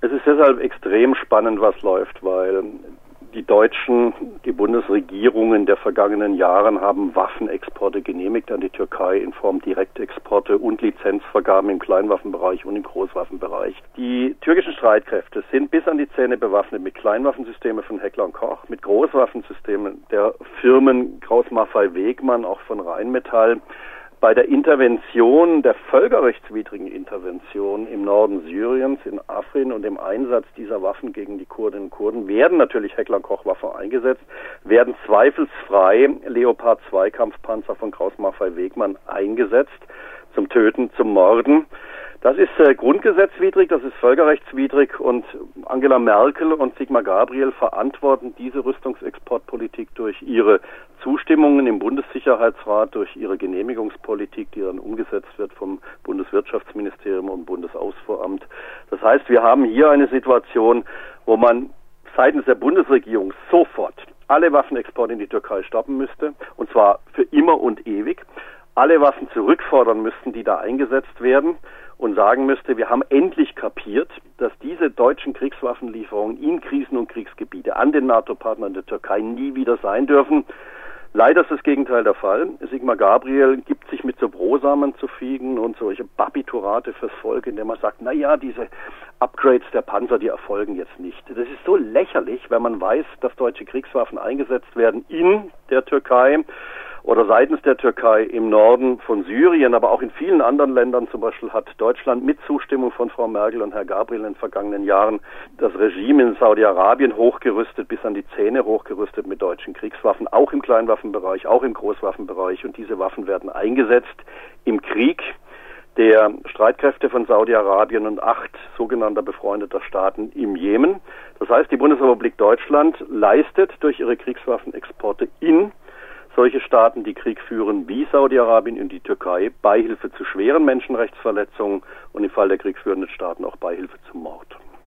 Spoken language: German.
Es ist deshalb extrem spannend, was läuft, weil die Deutschen, die Bundesregierungen der vergangenen Jahren haben Waffenexporte genehmigt an die Türkei in Form Direktexporte und Lizenzvergaben im Kleinwaffenbereich und im Großwaffenbereich. Die türkischen Streitkräfte sind bis an die Zähne bewaffnet mit Kleinwaffensystemen von Heckler und Koch, mit Großwaffensystemen der Firmen Kraus Maffei Wegmann, auch von Rheinmetall bei der Intervention, der völkerrechtswidrigen Intervention im Norden Syriens, in Afrin und im Einsatz dieser Waffen gegen die Kurdinnen und Kurden werden natürlich Heckler-Koch-Waffen eingesetzt, werden zweifelsfrei Leopard 2 Kampfpanzer von Kraus Maffei Wegmann eingesetzt zum Töten, zum Morden. Das ist äh, grundgesetzwidrig, das ist völkerrechtswidrig und Angela Merkel und Sigmar Gabriel verantworten diese Rüstungsexportpolitik durch ihre Zustimmungen im Bundessicherheitsrat, durch ihre Genehmigungspolitik, die dann umgesetzt wird vom Bundeswirtschaftsministerium und Bundesausfuhramt. Das heißt, wir haben hier eine Situation, wo man seitens der Bundesregierung sofort alle Waffenexporte in die Türkei stoppen müsste, und zwar für immer und ewig, alle Waffen zurückfordern müssten, die da eingesetzt werden und sagen müsste, wir haben endlich kapiert, dass diese deutschen Kriegswaffenlieferungen in Krisen- und Kriegsgebiete an den NATO-Partnern der Türkei nie wieder sein dürfen. Leider ist das Gegenteil der Fall. Sigmar Gabriel gibt sich mit so Brosamen zufrieden und solche Barbiturate fürs Volk, indem er sagt, na ja, diese Upgrades der Panzer, die erfolgen jetzt nicht. Das ist so lächerlich, wenn man weiß, dass deutsche Kriegswaffen eingesetzt werden in der Türkei oder seitens der Türkei im Norden von Syrien, aber auch in vielen anderen Ländern, zum Beispiel hat Deutschland mit Zustimmung von Frau Merkel und Herr Gabriel in den vergangenen Jahren das Regime in Saudi-Arabien hochgerüstet, bis an die Zähne hochgerüstet mit deutschen Kriegswaffen, auch im Kleinwaffenbereich, auch im Großwaffenbereich. Und diese Waffen werden eingesetzt im Krieg der Streitkräfte von Saudi-Arabien und acht sogenannter befreundeter Staaten im Jemen. Das heißt, die Bundesrepublik Deutschland leistet durch ihre Kriegswaffenexporte in solche Staaten, die Krieg führen, wie Saudi-Arabien und die Türkei, Beihilfe zu schweren Menschenrechtsverletzungen und im Fall der kriegsführenden Staaten auch Beihilfe zum Mord.